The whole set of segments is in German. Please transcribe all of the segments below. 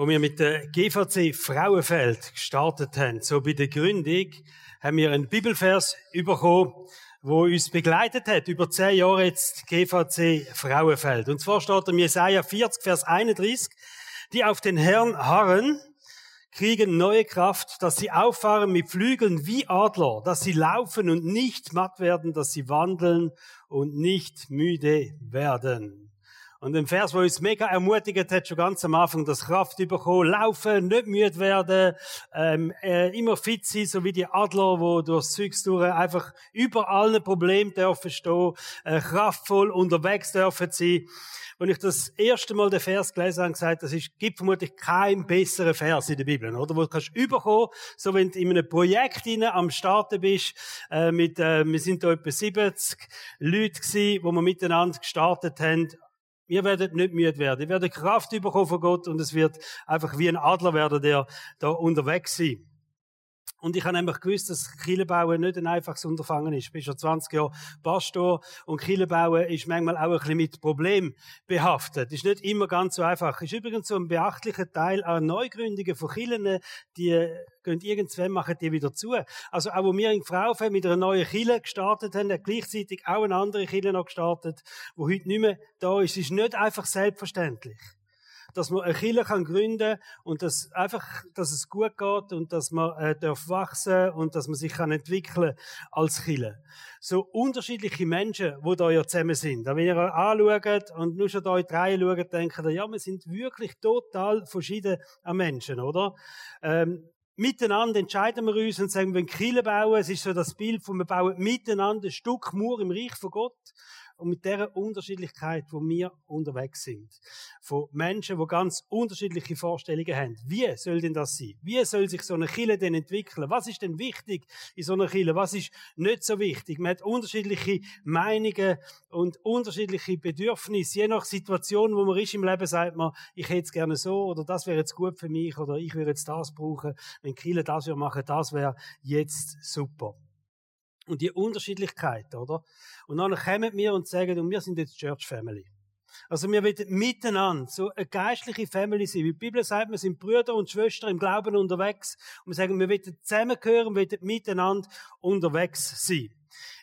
Wo wir mit der GVC Frauenfeld gestartet haben, so bei der Gründung, haben wir einen Bibelvers bekommen, wo uns begleitet hat, über zehn Jahre jetzt GVC Frauenfeld. Und zwar steht in Jesaja 40, Vers 31, die auf den Herrn harren, kriegen neue Kraft, dass sie auffahren mit Flügeln wie Adler, dass sie laufen und nicht matt werden, dass sie wandeln und nicht müde werden. Und ein Vers, wo uns mega ermutigt hat, schon ganz am Anfang, das Kraft bekommen, laufen, nicht müde werden, ähm, äh, immer fit sein, so wie die Adler, wo durchs durch einfach über allen Problemen dürfen stehen, äh, kraftvoll unterwegs dürfen sein. Wenn ich das erste Mal den Vers gelesen habe, gesagt, das ist, gibt vermutlich keinen besseren Vers in der Bibel, oder? Wo du kannst überkommen, so wenn du in einem Projekt hinein am Starten bist, äh, mit, äh, wir sind da etwa 70 Leute gewesen, wo wir miteinander gestartet haben, wir werden nicht müde werden. Wir werden Kraft bekommen von Gott und es wird einfach wie ein Adler werden, der da unterwegs sein. Und ich habe nämlich gewusst, dass Kirchenbauen nicht ein einfaches Unterfangen ist. Ich bin schon 20 Jahre Pastor und Kirchenbauen ist manchmal auch ein bisschen mit Problemen behaftet. Ist nicht immer ganz so einfach. Ist übrigens so ein beachtlicher Teil an Neugründungen von Kirchen, die gehen irgendwann machen die wieder zu. Also auch wo wir in Fraufe mit einer neuen Kirche gestartet haben, hat gleichzeitig auch eine andere Kirche noch gestartet, wo heute nicht mehr da ist. ist nicht einfach selbstverständlich dass man eine Kirche kann gründen und dass einfach, dass es gut geht und dass man äh, darf wachsen und dass man sich kann entwickeln als Kirche. So unterschiedliche Menschen, wo da ja zusammen sind. Wenn ihr euch anschaut und nur schon da in drei schaut, denkt ihr, ja, wir sind wirklich total verschieden an Menschen, oder? Ähm, miteinander entscheiden wir uns und sagen, wenn Kirche bauen, es ist so das Bild von wir bauen miteinander ein Stück Mur im Reich von Gott und mit der Unterschiedlichkeit, wo wir unterwegs sind, von Menschen, die ganz unterschiedliche Vorstellungen haben. Wie soll denn das sein? Wie soll sich so eine Kille denn entwickeln? Was ist denn wichtig in so einer Kille? Was ist nicht so wichtig? Man hat unterschiedliche Meinungen und unterschiedliche Bedürfnisse. Je nach Situation, wo man ist im Leben, sagt man, ich hätte es gerne so oder das wäre jetzt gut für mich oder ich würde jetzt das brauchen. Wenn Kille das wir machen, das wäre jetzt super. Und die Unterschiedlichkeit, oder? Und dann kommen wir und sagen, und wir sind jetzt Church Family. Also wir wollen miteinander so eine geistliche Family sein. Wie die Bibel sagt, wir sind Brüder und Schwestern im Glauben unterwegs. Und wir sagen, wir wollen zusammengehören, wir wollen miteinander unterwegs sein.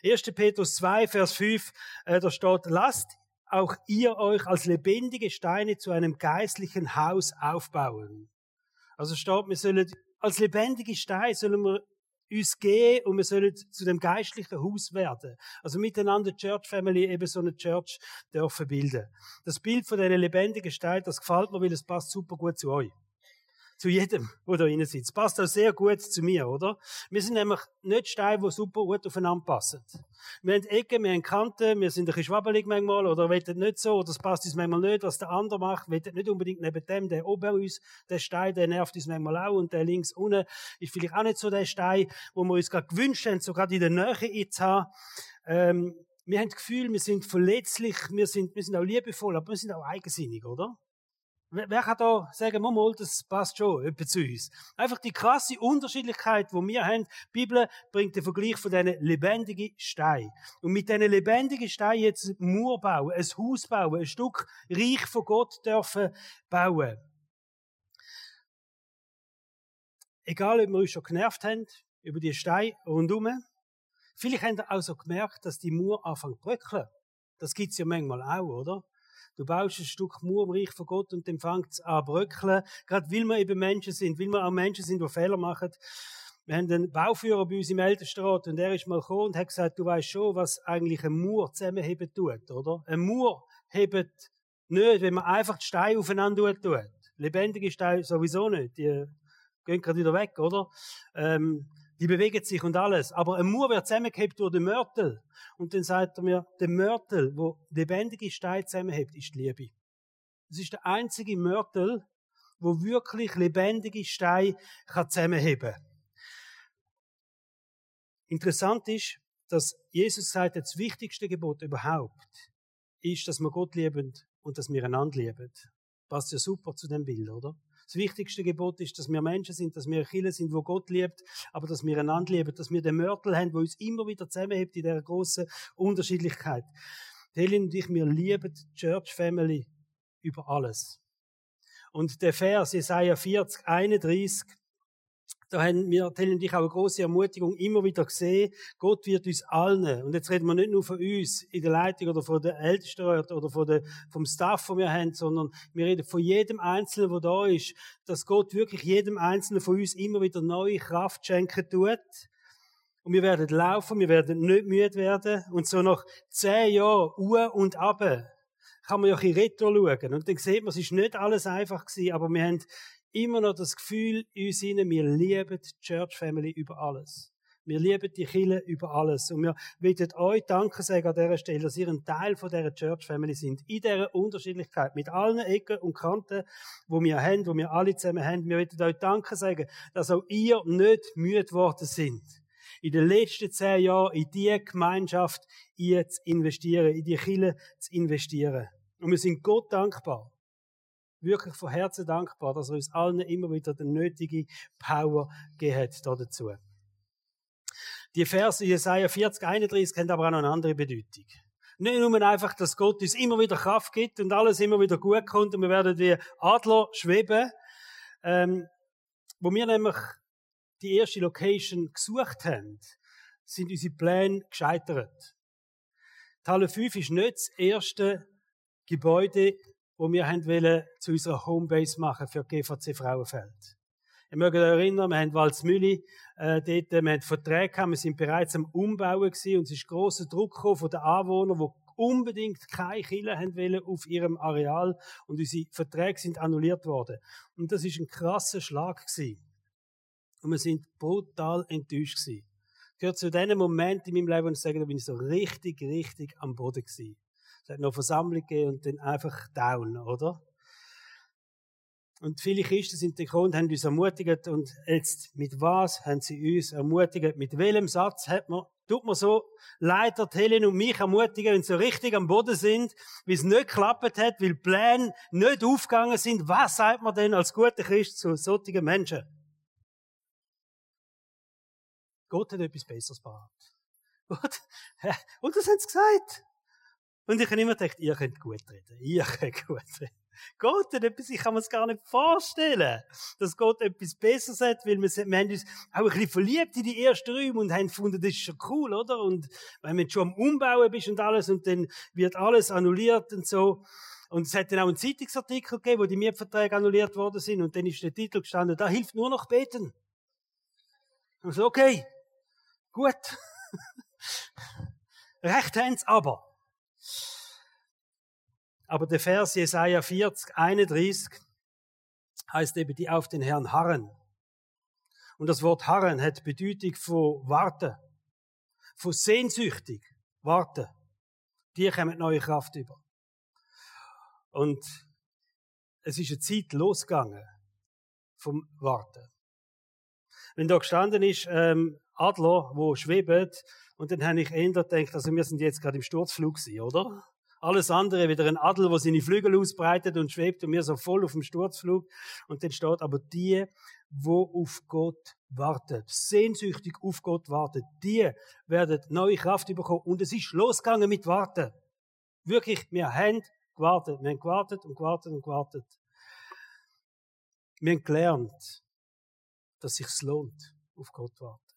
1. Petrus 2, Vers 5, äh, da steht, lasst auch ihr euch als lebendige Steine zu einem geistlichen Haus aufbauen. Also steht, wir sollen als lebendige Steine sollen wir uns gehen und wir sollen zu dem geistlichen Haus werden. Also miteinander Church Family eben so eine Church dürfen bilden. Das Bild von dieser lebendigen Stein, das gefällt mir, weil es passt super gut zu euch zu jedem, der da drin sitzt. Passt auch sehr gut zu mir, oder? Wir sind nämlich nicht Steine, die super gut aufeinander passen. Wir haben Ecken, wir haben Kanten, wir sind ein bisschen schwabbelig manchmal, oder wollen nicht so, oder es passt uns manchmal nicht, was der andere macht, wollen nicht unbedingt neben dem, der oben uns, der Stein, der nervt uns manchmal auch, und der links unten ist vielleicht auch nicht so der Stein, wo wir uns gerade gewünscht haben, so gerade in der Nähe jetzt haben. Ähm, wir haben das Gefühl, wir sind verletzlich, wir sind, wir sind auch liebevoll, aber wir sind auch eigensinnig, oder? Wer kann da sagen, mal, das passt schon etwa zu uns? Einfach die krasse Unterschiedlichkeit, die wir haben. Die Bibel bringt den Vergleich von diesen lebendigen Steinen. Und mit diesen lebendigen Steinen jetzt Mur bauen, ein Haus bauen, ein Stück Reich von Gott dürfen bauen. Egal, ob wir uns schon genervt haben über die Steine rundherum. Vielleicht haben wir auch so gemerkt, dass die Mur anfängt zu bröckeln. Das gibt's ja manchmal auch, oder? Du baust ein Stück Mauer im Reich von Gott und dann fängt es an bröckeln. Gerade weil wir eben Menschen sind, weil wir auch Menschen sind, die Fehler machen. Wir haben einen Bauführer bei uns im Ältestenrat und er ist mal gekommen und hat gesagt, du weißt schon, was eigentlich ein Mauer zusammenheben tut, oder? Ein Mauer hebt nicht, wenn man einfach die Steine aufeinander tut. Lebendige Steine sowieso nicht. Die gehen gerade wieder weg, oder? Ähm, die bewegen sich und alles. Aber ein Mur wird zusammengehebt durch den Mörtel. Und dann sagt er mir, der Mörtel, wo lebendige Steine zusammenhebt, ist die Liebe. Es ist der einzige Mörtel, wo wirklich lebendige Steine kann zusammenheben Interessant ist, dass Jesus sagt, das wichtigste Gebot überhaupt ist, dass wir Gott lieben und dass wir einander lieben. Passt ja super zu dem Bild, oder? Das wichtigste Gebot ist, dass wir Menschen sind, dass wir Kinder sind, wo Gott liebt, aber dass wir einander lieben, dass wir den Mörtel haben, wo uns immer wieder zusammenhebt in dieser großen Unterschiedlichkeit. Helen und ich, wir lieben die Church Family über alles. Und der Vers Jesaja 40, 31, da haben wir, Tell und ich, auch eine große Ermutigung immer wieder gesehen. Gott wird uns allen, und jetzt reden wir nicht nur von uns in der Leitung oder von der Ältesten oder von der, vom Staff, den wir haben, sondern wir reden von jedem Einzelnen, der da ist, dass Gott wirklich jedem Einzelnen von uns immer wieder neue Kraft schenken tut. Und wir werden laufen, wir werden nicht müde werden. Und so nach zehn Jahren Uhr und Abe kann man ja ein bisschen schauen. Und dann sieht man, es ist nicht alles einfach gewesen, aber wir haben immer noch das Gefühl in uns hinein, wir lieben die Church Family über alles. Wir lieben die Kille über alles. Und wir wollen euch Danke sagen an dieser Stelle, dass ihr ein Teil von dieser Church Family sind. In dieser Unterschiedlichkeit. Mit allen Ecken und Kanten, wo wir haben, wo wir alle zusammen haben. Wir wollen euch Danke sagen, dass auch ihr nicht müde geworden sind. In den letzten zehn Jahren in diese Gemeinschaft ihr zu investieren, in die Kille zu investieren. Und wir sind Gott dankbar wirklich von Herzen dankbar, dass er uns allen immer wieder die nötige Power gegeben hat dazu. Die Verse Jesaja 40, 31 haben aber auch noch eine andere Bedeutung. Nicht nur einfach, dass Gott uns immer wieder Kraft gibt und alles immer wieder gut kommt und wir werden wie Adler schweben. Ähm, wo wir nämlich die erste Location gesucht haben, sind unsere Pläne gescheitert. Die Halle 5 ist nicht das erste Gebäude wo wir wollen, zu unserer Homebase machen für GVC Frauenfeld. Ich möge euch erinnern, wir haben Walzmühle, äh, dort, wir haben Verträge gehabt, wir sind bereits am Umbauen gewesen und es ist grosser Druck gekommen von den Anwohnern, die unbedingt keine Kille haben wollen auf ihrem Areal und unsere Verträge sind annulliert worden. Und das ist ein krasser Schlag gewesen. Und wir sind brutal enttäuscht gewesen. Gehört zu den Momenten in meinem Leben, wo ich sage, da bin ich so richtig, richtig am Boden gewesen. Es hat noch Versammlung gegeben und dann einfach down, oder? Und viele Christen sind gekommen und haben uns ermutigt. Und jetzt, mit was haben sie uns ermutigt? Mit welchem Satz hat man, tut man so Leiter, Helen und mich ermutigen, wenn sie so richtig am Boden sind, wie es nicht geklappt hat, weil Pläne nicht aufgegangen sind. Was sagt man denn als guter Christ zu solchen Menschen? Gott hat etwas Besseres. Gut? Und das haben sie gesagt. Und ich habe immer gedacht, ihr könnt gut reden. Ihr könnt gut reden. Gott hat etwas, ich kann mir das gar nicht vorstellen, dass Gott etwas Besseres hat, weil wir, wir haben uns auch ein bisschen verliebt in die ersten Räume und haben gefunden, das ist schon cool, oder? Und wenn du schon am Umbauen bist und alles und dann wird alles annulliert und so. Und es hat dann auch einen Zeitungsartikel gegeben, wo die Mietverträge annulliert worden sind und dann ist der Titel gestanden, da hilft nur noch beten. Und so, okay, gut. Recht haben's aber. Aber der Vers Jesaja 40, 31 heißt eben die auf den Herrn harren. Und das Wort harren hat Bedeutung von warten, von sehnsüchtig warten. Die kommen neue Kraft über. Und es ist eine Zeit losgegangen vom Warten. Wenn da gestanden ist, ähm, Adler, wo schwebt, und dann habe ich eher gedacht, also wir sind jetzt gerade im Sturzflug gewesen, oder? Alles andere wieder ein Adel, wo seine Flügel ausbreitet und schwebt und wir so voll auf dem Sturzflug. Und dann steht aber die, wo auf Gott wartet, sehnsüchtig auf Gott wartet, die werden neue Kraft bekommen. Und es ist losgegangen mit Warten. Wirklich, wir haben gewartet. Wir haben gewartet und gewartet und gewartet. Wir haben gelernt, dass es sich lohnt, auf Gott warten.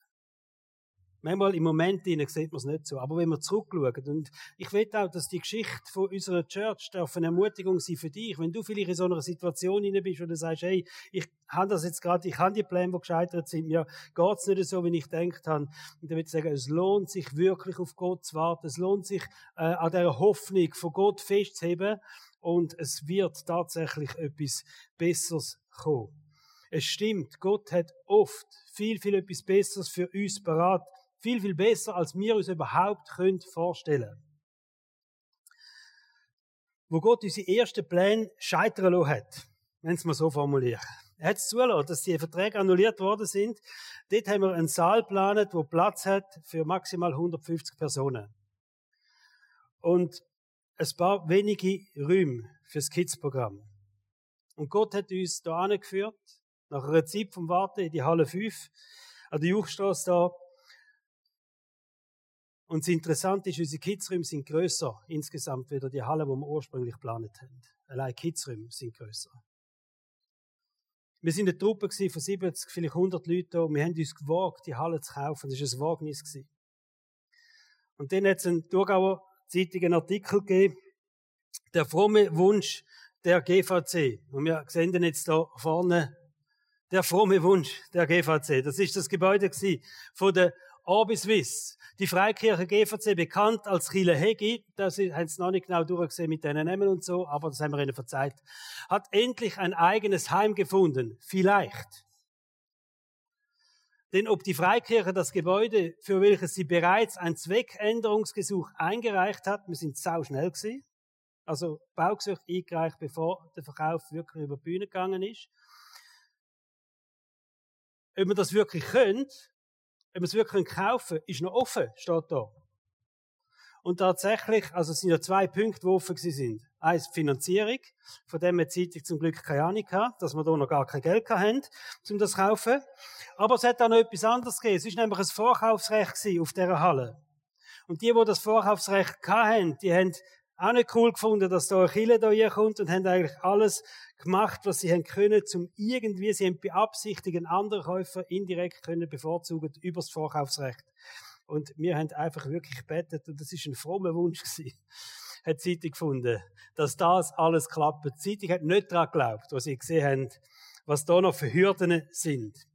Manchmal im Moment sieht man es nicht so. Aber wenn wir zurückschauen, und ich will auch, dass die Geschichte von unserer Church darf eine Ermutigung sein für dich. Wenn du vielleicht in so einer Situation inne bist, wo du sagst, hey, ich habe das jetzt gerade, ich habe die Pläne, die gescheitert sind, mir geht's nicht so, wie ich gedacht habe. Und dann will ich sagen, es lohnt sich wirklich auf Gott zu warten. Es lohnt sich, äh, an der Hoffnung von Gott festzuheben. Und es wird tatsächlich etwas Besseres kommen. Es stimmt, Gott hat oft viel, viel etwas Besseres für uns parat viel, viel besser, als wir uns überhaupt können vorstellen Wo Gott unsere ersten Pläne scheitern lassen hat, wenn es mal so formulieren. Er hat es zulassen, dass die Verträge annulliert worden sind. Dort haben wir einen Saal geplant, wo Platz hat für maximal 150 Personen. Und ein paar wenige Räume fürs Kids-Programm. Und Gott hat uns da angeführt, nach einer Zeit vom Warten in die Halle 5, an der Juchstrasse da, und das Interessante ist, unsere Kidsräume sind grösser insgesamt wieder die Halle, die wir ursprünglich geplant haben. Allein Kidsräume sind grösser. Wir sind eine Truppe von 70, vielleicht 100 Leuten und wir haben uns gewagt, die Halle zu kaufen. Das war ein Wagnis. Und dann hat es einen Thurgauer Zeitung Artikel gegeben, der fromme Wunsch der GVC. Und wir sehen den jetzt da vorne, der fromme Wunsch der GVC. Das ist das Gebäude von der Orbiswiss. Die Freikirche GVC, bekannt als Chile Hegi, das haben sie noch nicht genau durchgesehen mit den Namen und so, aber das haben wir ihnen verzeiht, hat endlich ein eigenes Heim gefunden. Vielleicht. Denn ob die Freikirche das Gebäude, für welches sie bereits ein Zweckänderungsgesuch eingereicht hat, wir sind sau schnell gewesen, also Baugesuch eingereicht, bevor der Verkauf wirklich über die Bühne gegangen ist. Ob man das wirklich könnt, ob man es wirklich kaufen kann, ist noch offen, steht da. Und tatsächlich, also es sind ja zwei Punkte, die offen sind. Eins, Finanzierung. Von dem hat die Zeitung zum Glück keine Ahnung gehabt, dass wir da noch gar kein Geld haben, um das zu kaufen. Aber es hat auch noch etwas anderes gegeben. Es war nämlich ein Vorkaufsrecht auf dieser Halle. Und die, die das Vorkaufsrecht hatten, die haben auch nicht cool gefunden, dass da ein Kille hier kommt und haben eigentlich alles gemacht, was sie haben können, zum irgendwie, sie haben beabsichtigen, andere Käufer indirekt können bevorzugen über das Vorkaufsrecht. Und wir haben einfach wirklich gebetet, und das ist ein frommer Wunsch gewesen, hat die Zeitung gefunden, dass das alles klappt. Die Zeitung hat nicht daran geglaubt, was sie gesehen haben, was da noch für Hürden sind.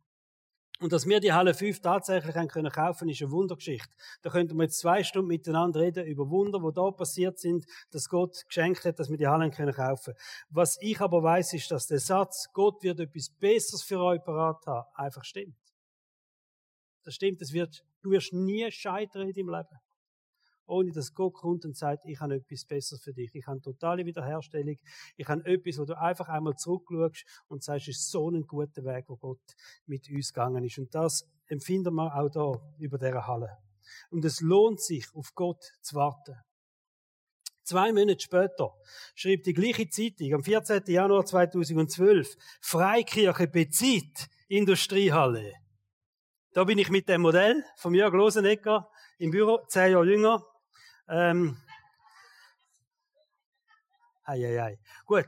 Und dass wir die Halle 5 tatsächlich haben können kaufen, ist eine Wundergeschichte. Da könnten wir jetzt zwei Stunden miteinander reden über Wunder, wo da passiert sind, dass Gott geschenkt hat, dass wir die Halle können kaufen. Was ich aber weiß, ist, dass der Satz, Gott wird etwas Besseres für euch parat haben, einfach stimmt. Das stimmt, es wird, du wirst nie scheitern in deinem Leben ohne dass Gott kommt und sagt, ich habe etwas Besseres für dich. Ich habe totale Wiederherstellung. Ich habe etwas, wo du einfach einmal zurückschaust und sagst, es ist so ein guter Weg, wo Gott mit uns gegangen ist. Und das empfinden wir auch da über dieser Halle. Und es lohnt sich, auf Gott zu warten. Zwei Monate später schrieb die gleiche Zeitung am 14. Januar 2012, Freikirche bezieht Industriehalle. Da bin ich mit dem Modell von Jörg Losenegger im Büro, zehn Jahre jünger, ähm, ei, ei, ei. Gut.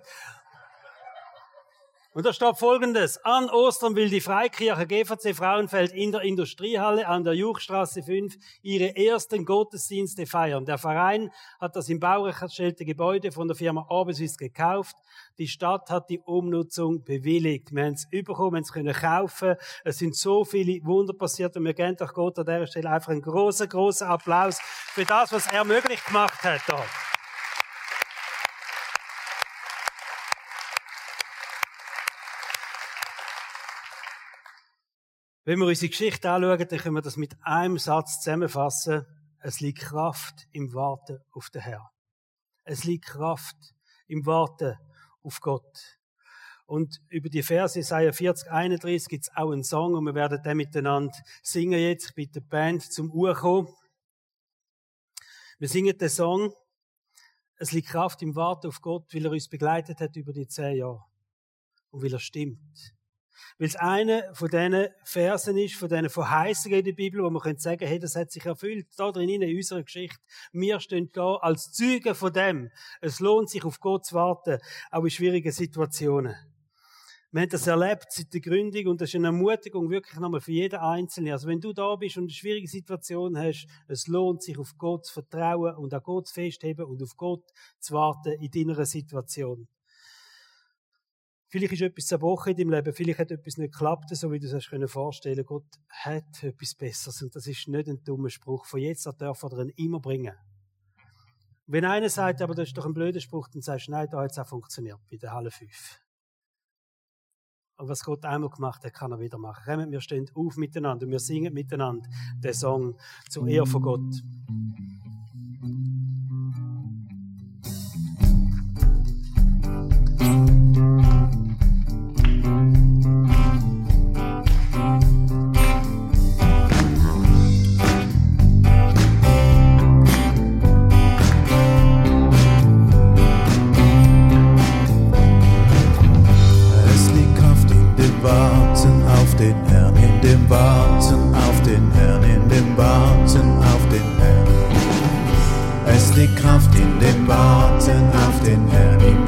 Und da steht folgendes. An Ostern will die Freikirche GVC Frauenfeld in der Industriehalle an der Juchstraße 5 ihre ersten Gottesdienste feiern. Der Verein hat das im Baurecht erstellte Gebäude von der Firma Orbisys gekauft. Die Stadt hat die Umnutzung bewilligt. Wir haben es bekommen, wir haben es können kaufen. Es sind so viele Wunder passiert und wir geben doch Gott an dieser Stelle einfach einen großen, großen Applaus für das, was er möglich gemacht hat. Dort. Wenn wir unsere Geschichte anschauen, dann können wir das mit einem Satz zusammenfassen. Es liegt Kraft im Warten auf den Herrn. Es liegt Kraft im Warten auf Gott. Und über die Verse Isaiah 40, 31 gibt es auch einen Song und wir werden den miteinander singen jetzt. Ich bitte die Band zum Uhr kommen. Wir singen den Song. Es liegt Kraft im Warten auf Gott, weil er uns begleitet hat über die zehn Jahre. Und weil er stimmt. Weil es einer von diesen Versen ist, von diesen Verheißungen in der Bibel, wo man könnte sagen, hey, das hat sich erfüllt, da drin in unserer Geschichte. Wir stehen da als Zeugen von dem. Es lohnt sich, auf Gott zu warten, auch in schwierigen Situationen. Wir haben das erlebt seit der Gründung und das ist eine Ermutigung wirklich nochmal für jeden Einzelnen. Also wenn du da bist und eine schwierige Situation hast, es lohnt sich auf Gott zu vertrauen und an Gott festheben und auf Gott zu warten in deiner Situation. Vielleicht ist etwas zerbrochen in deinem Leben, vielleicht hat etwas nicht geklappt, so wie du es dir vorstellen können. Gott hat etwas Besseres und das ist nicht ein dummer Spruch. Von jetzt an darf er ihn immer bringen. wenn einer sagt, aber das ist doch ein blöder Spruch, dann sagst du, nein, da hat es auch funktioniert, bei der Halle 5. Und was Gott einmal gemacht hat, kann er wieder machen. Wir stehen auf miteinander und wir singen miteinander den Song zur Ehre von Gott. Liegt Kraft in dem Warten auf den Herrn, in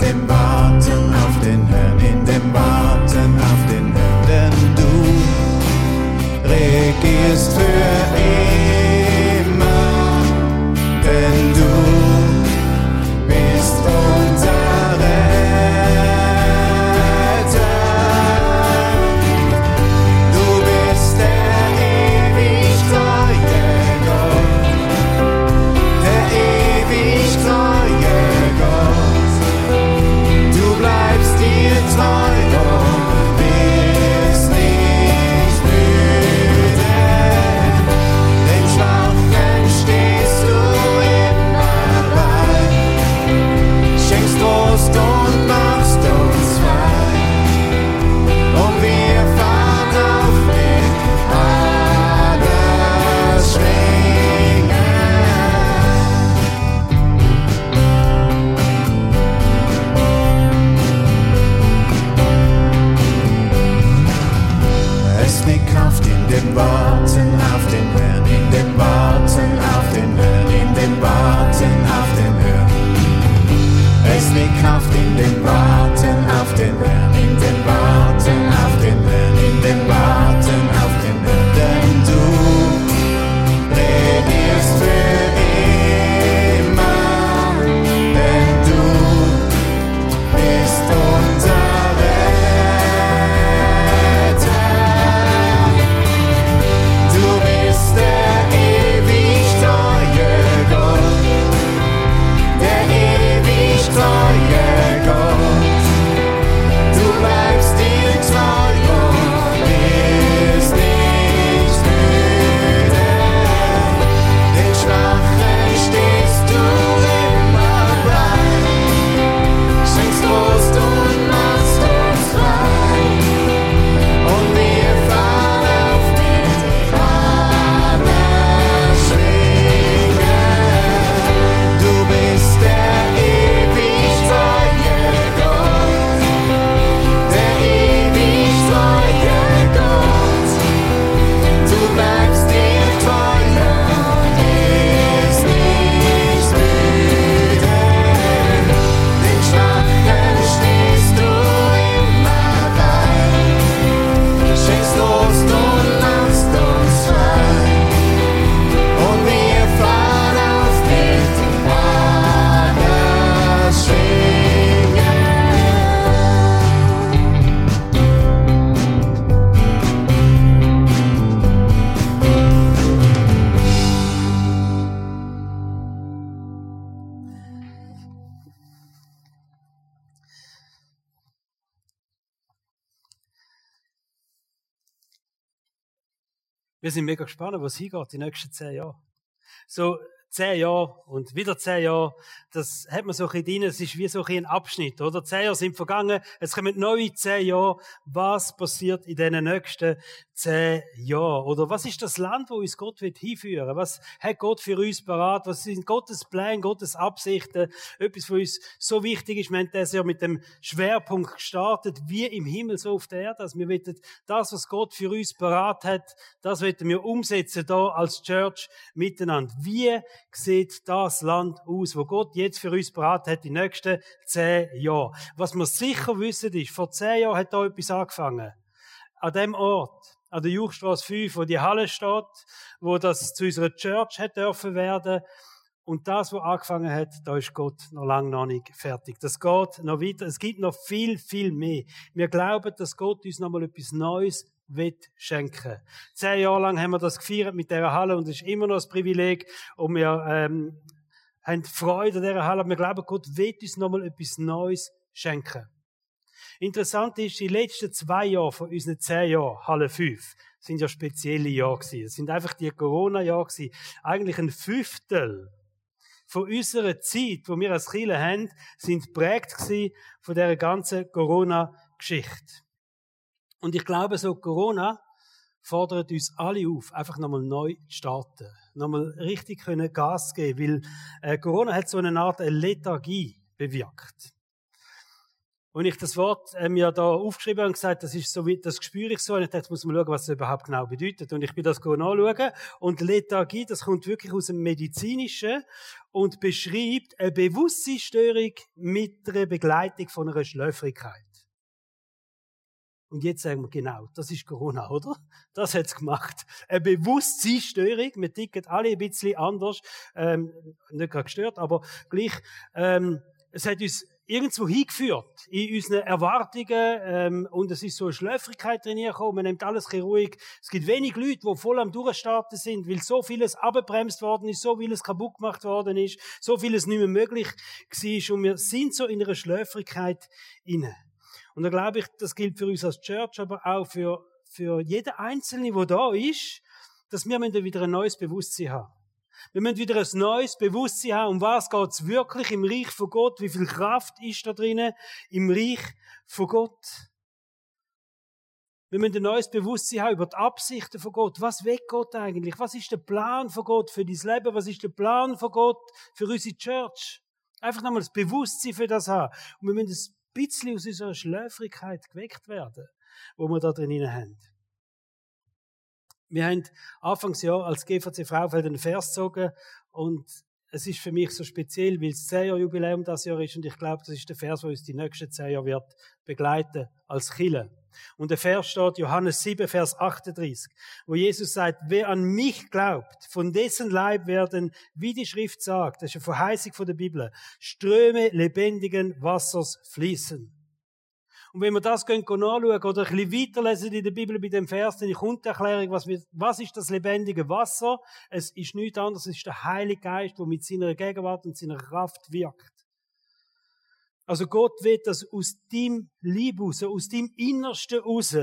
Wir sind mega gespannt, was hingeht die nächsten zehn Jahre. So, zehn Jahre und wieder zehn Jahre, das hat man so ein bisschen drin, es ist wie so ein Abschnitt, oder? Zehn Jahre sind vergangen, es kommen neue zehn Jahre. Was passiert in den nächsten zehn Jahren? Oder was ist das Land, wo uns Gott wird hinführen? Was hat Gott für uns parat? Was sind Gottes Pläne, Gottes Absichten? Etwas, was uns so wichtig ist. Wir haben das ja mit dem Schwerpunkt gestartet, wie im Himmel, so auf der Erde. Also wir wollen das, was Gott für uns parat hat, das wollen wir umsetzen da als Church miteinander. Wie sieht das Land aus, wo Gott jetzt für uns parat hat, die nächsten zehn Jahre? Was wir sicher wissen ist, vor zehn Jahren hat da etwas angefangen. An dem Ort, an der Juchstrasse 5, wo die Halle steht, wo das zu unserer Church hat dürfen werden. Und das, was angefangen hat, da ist Gott noch lange noch nicht fertig. Das geht noch weiter. Es gibt noch viel, viel mehr. Wir glauben, dass Gott uns noch mal etwas Neues schenken. Zehn Jahre lang haben wir das gefeiert mit dieser Halle und es ist immer noch ein Privileg und wir ähm, haben Freude an dieser Halle. Wir glauben, Gott wird uns nochmal etwas Neues schenken. Interessant ist, die letzten zwei Jahre von unseren zehn Jahren, Halle 5, sind ja spezielle Jahre gewesen. Es sind einfach die Corona-Jahre gewesen. Eigentlich ein Fünftel von unserer Zeit, wo wir als Kirche haben, sind prägt gewesen von dieser ganzen Corona-Geschichte. Und ich glaube, so Corona fordert uns alle auf, einfach nochmal neu zu starten. Nochmal richtig können Gas geben, weil äh, Corona hat so eine Art Lethargie bewirkt. Und ich das Wort äh, mir da aufgeschrieben und gesagt, das ist so wie, das spüre ich so. Und ich dachte, jetzt muss man schauen, was das überhaupt genau bedeutet. Und ich bin das nachschauen. Und Lethargie, das kommt wirklich aus dem Medizinischen und beschreibt eine Bewusstseinsstörung mit der Begleitung von einer Schläfrigkeit. Und jetzt sagen wir genau, das ist Corona, oder? Das hat's gemacht. Eine Bewusstseinsstörung. Wir ticken alle ein bisschen anders. Ähm, nicht gerade gestört, aber gleich. Ähm, es hat uns irgendwo hingeführt in unseren Erwartungen ähm, und es ist so eine Schläfrigkeit drin gekommen. Man nimmt alles ruhig. Es gibt wenig Leute, die voll am Durchstarten sind, weil so vieles abgebremst worden ist, so vieles kaputt gemacht worden ist, so vieles nicht mehr möglich war und wir sind so in einer Schläfrigkeit inne. Und da glaube ich, das gilt für uns als Church, aber auch für, für jeden Einzelnen, der da ist, dass wir wieder ein neues Bewusstsein haben. Wir müssen wieder ein neues Bewusstsein haben, um was es wirklich im Reich von Gott, wie viel Kraft ist da drinnen im Reich von Gott. Wir müssen ein neues Bewusstsein haben über die Absichten von Gott. Was will Gott eigentlich? Was ist der Plan von Gott für dein Leben? Was ist der Plan von Gott für unsere Church? Einfach nochmal das Bewusstsein für das haben. Und wir müssen bisschen aus unserer Schläfrigkeit geweckt werden, wo wir da drin haben. Wir haben Anfangsjahr als GVC Fraufeld einen Vers gezogen und es ist für mich so speziell, weil es 10 Jahre Jubiläum das Jahr ist und ich glaube, das ist der Vers, der uns die nächsten 10 Jahre wird begleiten als Chille. Und der Vers steht Johannes 7, Vers 38, wo Jesus sagt, wer an mich glaubt, von dessen Leib werden, wie die Schrift sagt, das ist eine Verheißung von der Bibel, Ströme lebendigen Wassers fließen. Und wenn wir das gehen, nachschauen oder ein bisschen weiterlesen in der Bibel bei dem Vers, dann kommt die Erklärung, was, was ist das lebendige Wasser? Es ist nichts anderes, es ist der Heilige Geist, der mit seiner Gegenwart und seiner Kraft wirkt. Also Gott will, dass aus dem Lieb raus, aus dem Innersten raus,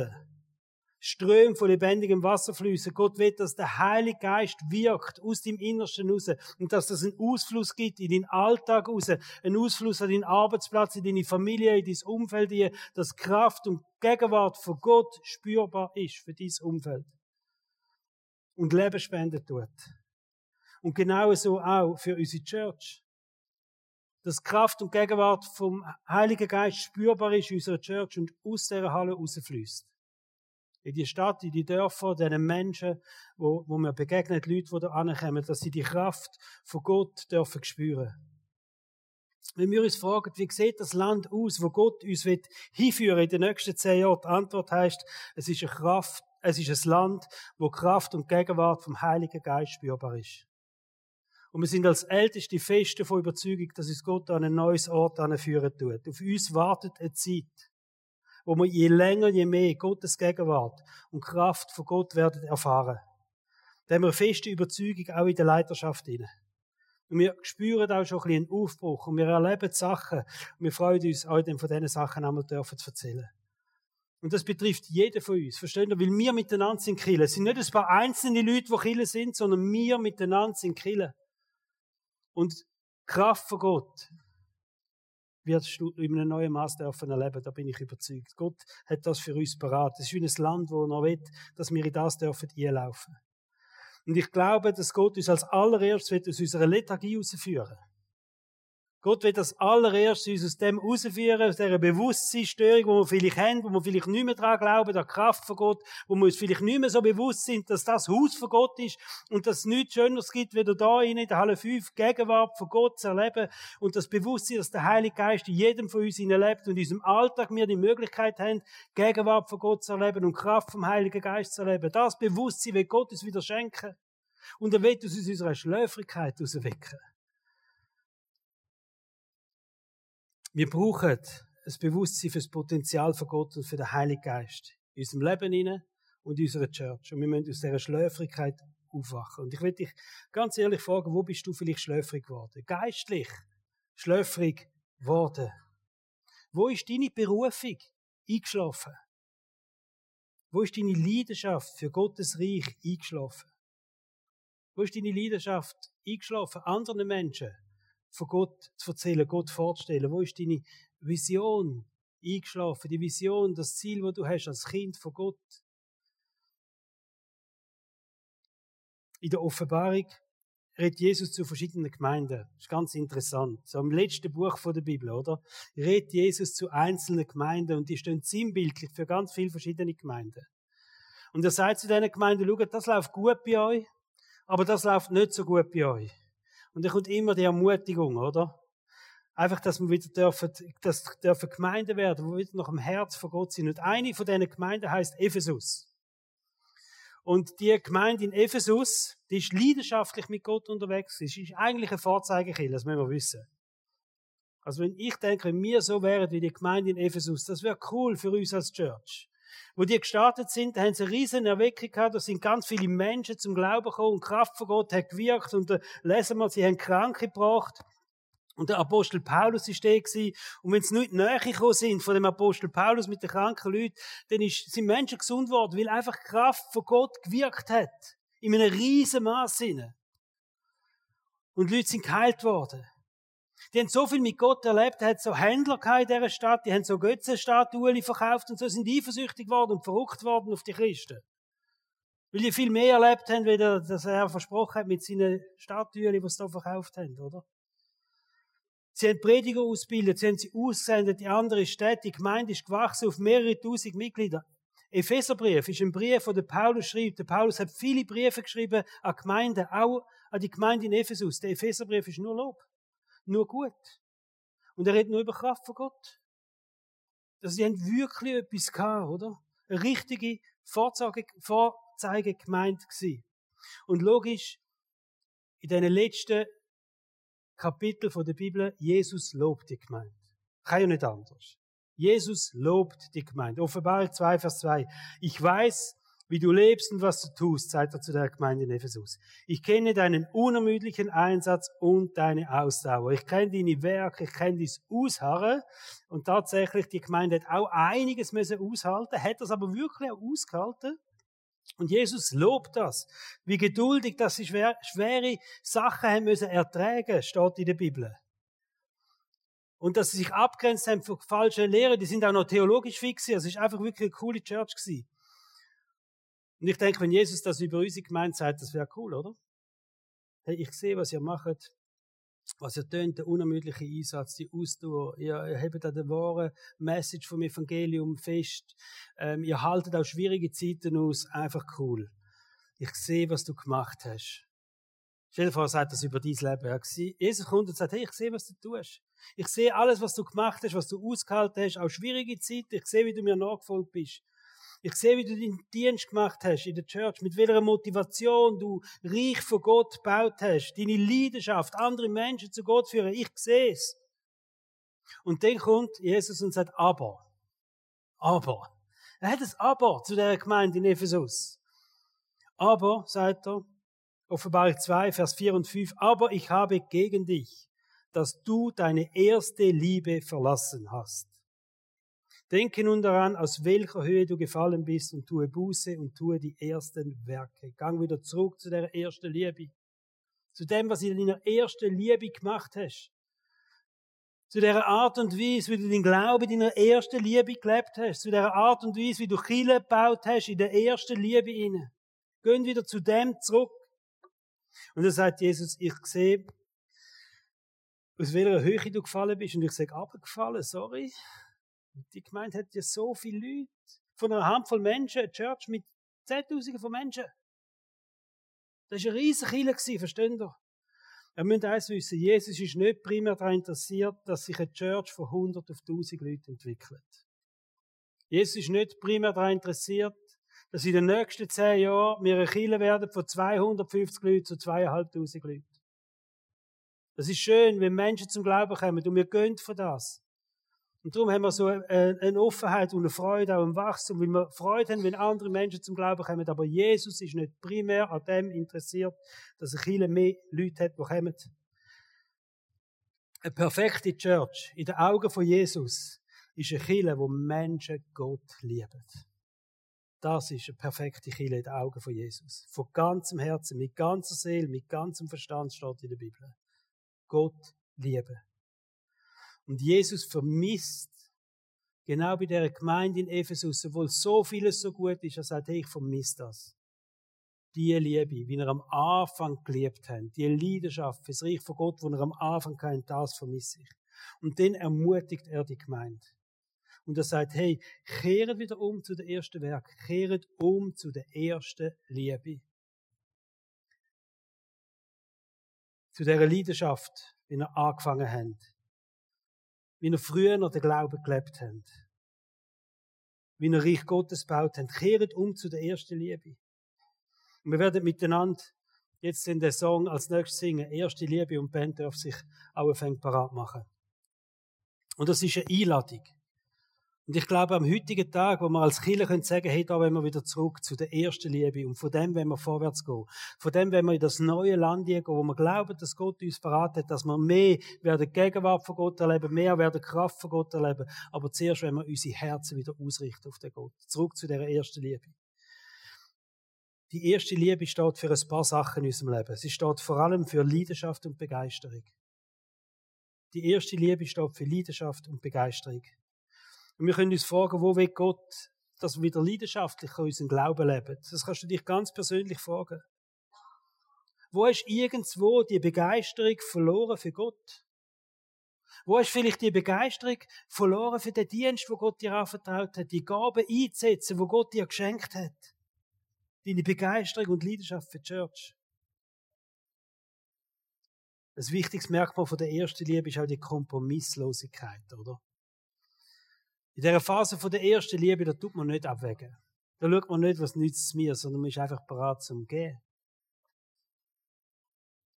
Ströme von lebendigem Wasser fließen. Gott will, dass der Heilige Geist wirkt aus dem Innersten raus und dass das einen Ausfluss gibt in den Alltag raus, einen Ausfluss an deinen Arbeitsplatz, in deine Familie, in dein Umfeld, hier, dass Kraft und Gegenwart von Gott spürbar ist für dein Umfeld. Und Leben spenden tut. Und genau so auch für unsere Church dass Kraft und Gegenwart vom Heiligen Geist spürbar ist in unserer Church und aus dieser Halle rausfließt. In die Stadt, in die Dörfer, diesen Menschen, wo, wo wir begegnen, Leute, die da ankommen, dass sie die Kraft von Gott dürfen spüren. Wenn wir uns fragen, wie sieht das Land aus, wo Gott uns wird hinführen in den nächsten zehn Jahren, die Antwort heißt, es ist eine Kraft, es ist ein Land, wo Kraft und Gegenwart vom Heiligen Geist spürbar ist. Und wir sind als Älteste fest davon überzeugt, dass uns Gott an ein neues Ort führen tut. Auf uns wartet eine Zeit, wo wir je länger, je mehr Gottes Gegenwart und Kraft von Gott werden erfahren. Da haben wir eine feste Überzeugung auch in der Leiterschaft hinein. Und wir spüren auch schon ein bisschen einen Aufbruch und wir erleben Sachen und wir freuen uns, euch von diesen Sachen einmal dürfen zu erzählen. Und das betrifft jeden von uns. Versteht ihr? Weil wir miteinander sind Kille. Es sind nicht ein paar einzelne Leute, die Kille sind, sondern wir miteinander sind Kille. Und Kraft von Gott wirst du in einem neuen Maß dürfen erleben. Da bin ich überzeugt. Gott hat das für uns parat. Es ist wie ein Land, wo er will, dass wir in das dürfen einlaufen. Und ich glaube, dass Gott uns als allererstes aus unserer Lethargie herausführen Gott will das allererste uns aus dem rausführen, aus dieser Bewusstseinsstörung, wo wir vielleicht haben, wo wir vielleicht nicht mehr daran glauben, der Kraft von Gott, wo wir uns vielleicht nicht mehr so bewusst sind, dass das Haus von Gott ist und dass es nichts Schöneres gibt, wieder da in der Halle 5 Gegenwart von Gott zu erleben und das Bewusstsein, dass der Heilige Geist in jedem von uns lebt und in unserem Alltag wir die Möglichkeit haben, Gegenwart von Gott zu erleben und Kraft vom Heiligen Geist zu erleben. Das Bewusstsein will Gott uns wieder schenken. Und er wird uns aus unserer Schläfrigkeit herauswecken. Wir brauchen ein Bewusstsein für das Potenzial von Gott und für den Heiligen Geist in unserem Leben hinein und in unserer Church. Und wir müssen aus dieser Schläfrigkeit aufwachen. Und ich will dich ganz ehrlich fragen, wo bist du vielleicht schläfrig geworden? Geistlich schläfrig geworden. Wo ist deine Berufung eingeschlafen? Wo ist deine Leidenschaft für Gottes Reich eingeschlafen? Wo ist deine Leidenschaft eingeschlafen? Anderen Menschen von Gott zu erzählen, Gott vorzustellen? Wo ist deine Vision eingeschlafen? Die Vision, das Ziel, das du hast als Kind von Gott? In der Offenbarung redet Jesus zu verschiedenen Gemeinden. Das ist ganz interessant. So im letzten Buch der Bibel, oder? Redet Jesus zu einzelnen Gemeinden und die stehen sinnbildlich für ganz viele verschiedene Gemeinden. Und er sagt zu diesen Gemeinden, schaut, das läuft gut bei euch, aber das läuft nicht so gut bei euch. Und da kommt immer die Ermutigung, oder? Einfach, dass wir wieder dürfen, dass dürfen Gemeinden werden, die wieder nach dem Herz von Gott sind. Und eine von diesen Gemeinden heißt Ephesus. Und die Gemeinde in Ephesus, die ist leidenschaftlich mit Gott unterwegs. Sie ist eigentlich ein Vorzeigekind, das müssen wir wissen. Also wenn ich denke, wenn wir so wären wie die Gemeinde in Ephesus, das wäre cool für uns als Church. Wo die gestartet sind, da haben sie eine riesen Erweckung gehabt, da sind ganz viele Menschen zum Glauben gekommen und Kraft von Gott hat gewirkt und da lesen wir, sie haben Kranke gebracht. Und der Apostel Paulus ist der gewesen. Und wenn sie nicht näher gekommen sind von dem Apostel Paulus mit den kranken Leuten, dann ist, sind Menschen gesund worden, weil einfach Kraft von Gott gewirkt hat. In einem riesen Maß. Und Leute sind geheilt worden. Die haben so viel mit Gott erlebt, hat so Händler in dieser Stadt, die haben so Götzenstatuen verkauft und so sind eifersüchtig worden und verrückt worden auf die Christen. Weil die viel mehr erlebt haben, wie das er versprochen hat mit seinen Statuen, die sie da verkauft haben, oder? Sie haben Prediger ausgebildet, sie haben sie ausgesendet in andere Städte, die Gemeinde ist gewachsen auf mehrere tausend Mitglieder. Epheserbrief ist ein Brief, den der Paulus schreibt. Der Paulus hat viele Briefe geschrieben an Gemeinden, auch an die Gemeinde in Ephesus. Der Epheserbrief ist nur Lob nur gut. Und er redet nur über Kraft von Gott. Dass sie haben wirklich etwas gehabt, oder? Eine richtige Vorzeige, Vorzeige gemeint gewesen. Und logisch, in den letzten Kapitel der Bibel, Jesus lobt die Gemeinde. Kann ja nicht anders. Jesus lobt die Gemeinde. Offenbarung 2, Vers 2. Ich weiß, wie du lebst und was du tust, sagt er zu der Gemeinde in Ephesus. Ich kenne deinen unermüdlichen Einsatz und deine Ausdauer. Ich kenne deine Werke, ich kenne dein Ausharren. Und tatsächlich, die Gemeinde hat auch einiges müssen aushalten, hat das aber wirklich auch ausgehalten. Und Jesus lobt das. Wie geduldig, dass sie schwere Sachen haben müssen ertragen, steht in der Bibel. Und dass sie sich abgrenzt haben von falschen Lehren, die sind auch noch theologisch fix. Es ist einfach wirklich eine coole Church gewesen. Und ich denke, wenn Jesus das über unsere Gemeinde sagt, das wäre cool, oder? Hey, ich sehe, was ihr macht, was ihr tönt, der unermüdliche Einsatz, die Ausdauer, ihr, ihr habt da den wahren Message vom Evangelium fest, ähm, ihr haltet auch schwierige Zeiten aus, einfach cool. Ich sehe, was du gemacht hast. Stell dir vor, er sagt das über dein Leben. Jesus kommt und sagt, hey, ich sehe, was du tust. Ich sehe alles, was du gemacht hast, was du ausgehalten hast, auch schwierige Zeiten. Ich sehe, wie du mir nachgefolgt bist. Ich sehe, wie du deinen Dienst gemacht hast in der Church, mit welcher Motivation du Reich von Gott gebaut hast, deine Leidenschaft, andere Menschen zu Gott führen. Ich sehe es. Und dann kommt Jesus und sagt, aber. Aber. Er hat es aber zu der Gemeinde in Ephesus. Aber, sagt er, Offenbarung 2, Vers 4 und 5, aber ich habe gegen dich, dass du deine erste Liebe verlassen hast. Denke nun daran, aus welcher Höhe du gefallen bist und tue Buße und tue die ersten Werke. Gang wieder zurück zu der ersten Liebe. Zu dem, was du in deiner ersten Liebe gemacht hast. Zu der Art und Weise, wie du den Glauben in deiner ersten Liebe gelebt hast. Zu der Art und Weise, wie du Kille gebaut hast in der ersten Liebe inne. Geh wieder zu dem zurück. Und da sagt Jesus, ich sehe, aus welcher Höhe du gefallen bist. Und ich sage, abgefallen, sorry. Die Gemeinde hat ja so viele Leute. Von einer Handvoll Menschen, eine Church mit Zehntausenden von Menschen. Das war eine riesige Kirche, versteht ihr? Wir müssen eins wissen, Jesus ist nicht primär daran interessiert, dass sich eine Church von 100 auf 1000 Leuten entwickelt. Jesus ist nicht primär daran interessiert, dass in den nächsten zehn Jahren wir eine Kirche werden von 250 Leuten zu 2500 Leuten. Das ist schön, wenn Menschen zum Glauben kommen und wir gehen von das. Und darum haben wir so eine Offenheit und eine Freude auch im Wachstum, weil wir Freude haben, wenn andere Menschen zum Glauben kommen. Aber Jesus ist nicht primär an dem interessiert, dass er viele mehr Leute hat, die kommen. Eine perfekte Church in den Augen von Jesus ist eine Kirche, wo Menschen Gott lieben. Das ist eine perfekte Kirche in den Augen von Jesus. Von ganzem Herzen, mit ganzer Seele, mit ganzem Verstand steht in der Bibel. Gott lieben. Und Jesus vermisst genau bei der Gemeinde in Ephesus, obwohl so vieles so gut ist, er sagt, hey, ich vermisse das. Die Liebe, wie er am Anfang geliebt hat, die Leidenschaft fürs Reich von Gott, wo er am Anfang kennt, das vermisse ich. Und dann ermutigt er die Gemeinde. Und er sagt, hey, kehret wieder um zu der ersten Werk, kehret um zu der ersten Liebe. Zu dieser Leidenschaft, wie er angefangen hat wie er früher noch den Glauben gelebt haben. Wie er Reich Gottes gebaut haben. Kehret um zu der ersten Liebe. Und wir werden miteinander jetzt in der Song als nächstes singen. Erste Liebe und Band darf sich auch ein parat machen. Und das ist eine Einladung. Und ich glaube, am heutigen Tag, wo wir als Kirche können sagen, hey, da wollen wir wieder zurück zu der ersten Liebe und von dem wollen wir vorwärts gehen. Von dem wollen wir in das neue Land gehen, wo wir glauben, dass Gott uns verraten hat, dass wir mehr werden Gegenwart von Gott erleben, mehr werden Kraft von Gott erleben. Aber zuerst wollen wir unsere Herzen wieder ausrichten auf den Gott. Zurück zu der ersten Liebe. Die erste Liebe steht für ein paar Sachen in unserem Leben. Sie steht vor allem für Leidenschaft und Begeisterung. Die erste Liebe steht für Leidenschaft und Begeisterung. Und wir können uns fragen, wo will Gott, dass wir wieder leidenschaftlich unseren Glauben leben? Das kannst du dich ganz persönlich fragen. Wo ist irgendwo die Begeisterung verloren für Gott? Wo ist vielleicht die Begeisterung verloren für den Dienst, wo Gott dir anvertraut hat, die Gaben einzusetzen, wo Gott dir geschenkt hat? Deine Begeisterung und Leidenschaft für die Church. Ein wichtiges Merkmal von der ersten Liebe ist auch die Kompromisslosigkeit, oder? In dieser Phase der ersten Liebe, da tut man nicht abwägen. Da schaut man nicht, was nützt es mir, sondern man ist einfach bereit zum Gehen.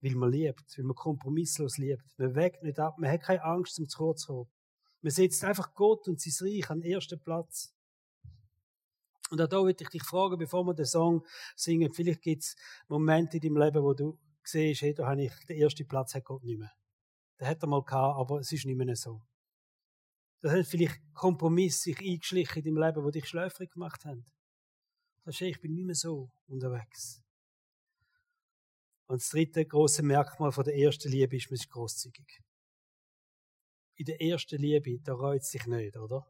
Weil man liebt, weil man kompromisslos liebt. Man wägt nicht ab, man hat keine Angst, zum zu kurz zu kommen. Man setzt einfach Gott und sein Reich an den ersten Platz. Und auch da würde ich dich fragen, bevor wir den Song singen, vielleicht gibt es Momente in deinem Leben, wo du siehst, hey, da habe ich den ersten Platz hat Gott nicht mehr. Den hat er mal gehabt, aber es ist nicht mehr so. Das hat vielleicht Kompromiss sich eingeschlichen in deinem Leben, wo dich schläfrig gemacht haben. Das ist, ich bin nicht mehr so unterwegs. Und das dritte große Merkmal von der ersten Liebe ist, man ist großzügig. In der ersten Liebe, da reut sich nicht, oder?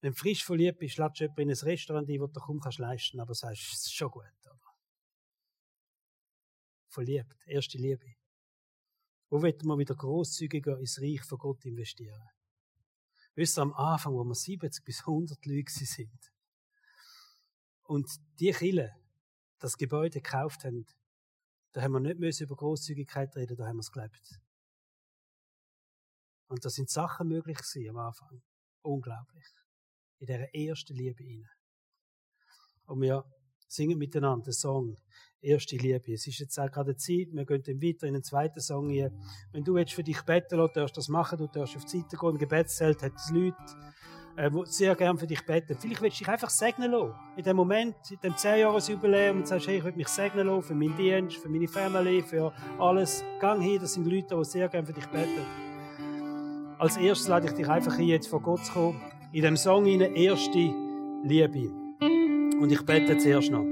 Wenn du frisch verliebt bist, lädst du in ein Restaurant ein, wo du kaum kannst leisten, aber sagst, es ist schon gut, oder? Verliebt, erste Liebe. Wo wird man wieder großzügiger ins Reich von Gott investieren? Wisst ihr, am Anfang, wo wir 70 bis 100 Leute sind und die Kille das Gebäude gekauft haben, da haben wir nicht müssen über Großzügigkeit reden, da haben wir es gelebt. Und da sind Sachen möglich gewesen am Anfang. Unglaublich. In dieser ersten Liebe hinein. Und wir singen miteinander den Song erste Liebe. Es ist jetzt auch gerade Zeit, wir gehen weiter in den zweiten Song hier. Wenn du jetzt für dich beten lässt, darfst du das machen, du darfst auf die Seite gehen, im Gebetszelt hat es Leute, äh, die sehr gerne für dich beten. Vielleicht willst du dich einfach segnen lassen. In dem Moment, in dem 10-Jahres-Jubiläum, und sagst, hey, ich will mich segnen lassen für meinen Dienst, für meine Family, für alles. Gang hin, das sind Leute, die sehr gerne für dich beten. als erstes lade ich dich einfach ein, jetzt vor Gott zu kommen. In dem Song eine erste Liebe. Und ich bete zuerst noch.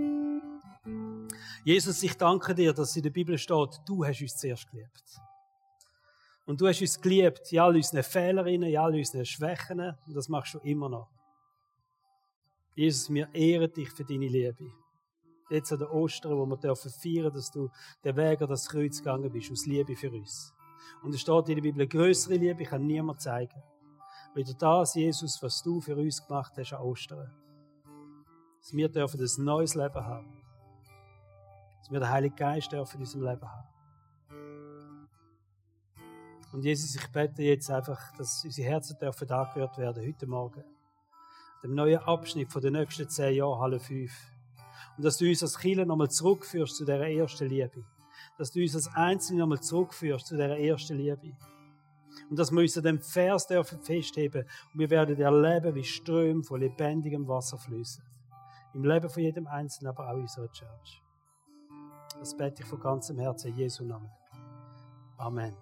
Jesus, ich danke dir, dass in der Bibel steht, du hast uns zuerst geliebt. Und du hast uns geliebt, in all unseren Fehlern, in all unseren Schwächen. Und das machst du immer noch. Jesus, wir ehren dich für deine Liebe. Jetzt an der Ostern, wo wir dürfen feiern, dass du den Weg an das Kreuz gegangen bist, aus Liebe für uns. Und es steht in der Bibel, größere Liebe kann niemand zeigen. Wieder das, Jesus, was du für uns gemacht hast an Ostern. Dass wir dürfen ein neues Leben haben. Dass wir den Heiligen Geist dürfen in unserem Leben haben. Und Jesus, ich bete jetzt einfach, dass unsere Herzen dürfen angehört werden, heute Morgen. Dem neuen Abschnitt von den nächsten zehn Jahren, Halle 5. Und dass du uns als Kinder nochmal zurückführst zu dieser ersten Liebe. Dass du uns als Einzelne nochmal zurückführst zu dieser ersten Liebe. Und dass wir uns an dem Vers dürfen festheben und wir werden erleben, wie Ströme von lebendigem Wasser fließen. Im Leben von jedem Einzelnen, aber auch in unserer Church. Das bete ich von ganzem Herzen in Jesu Namen. Amen.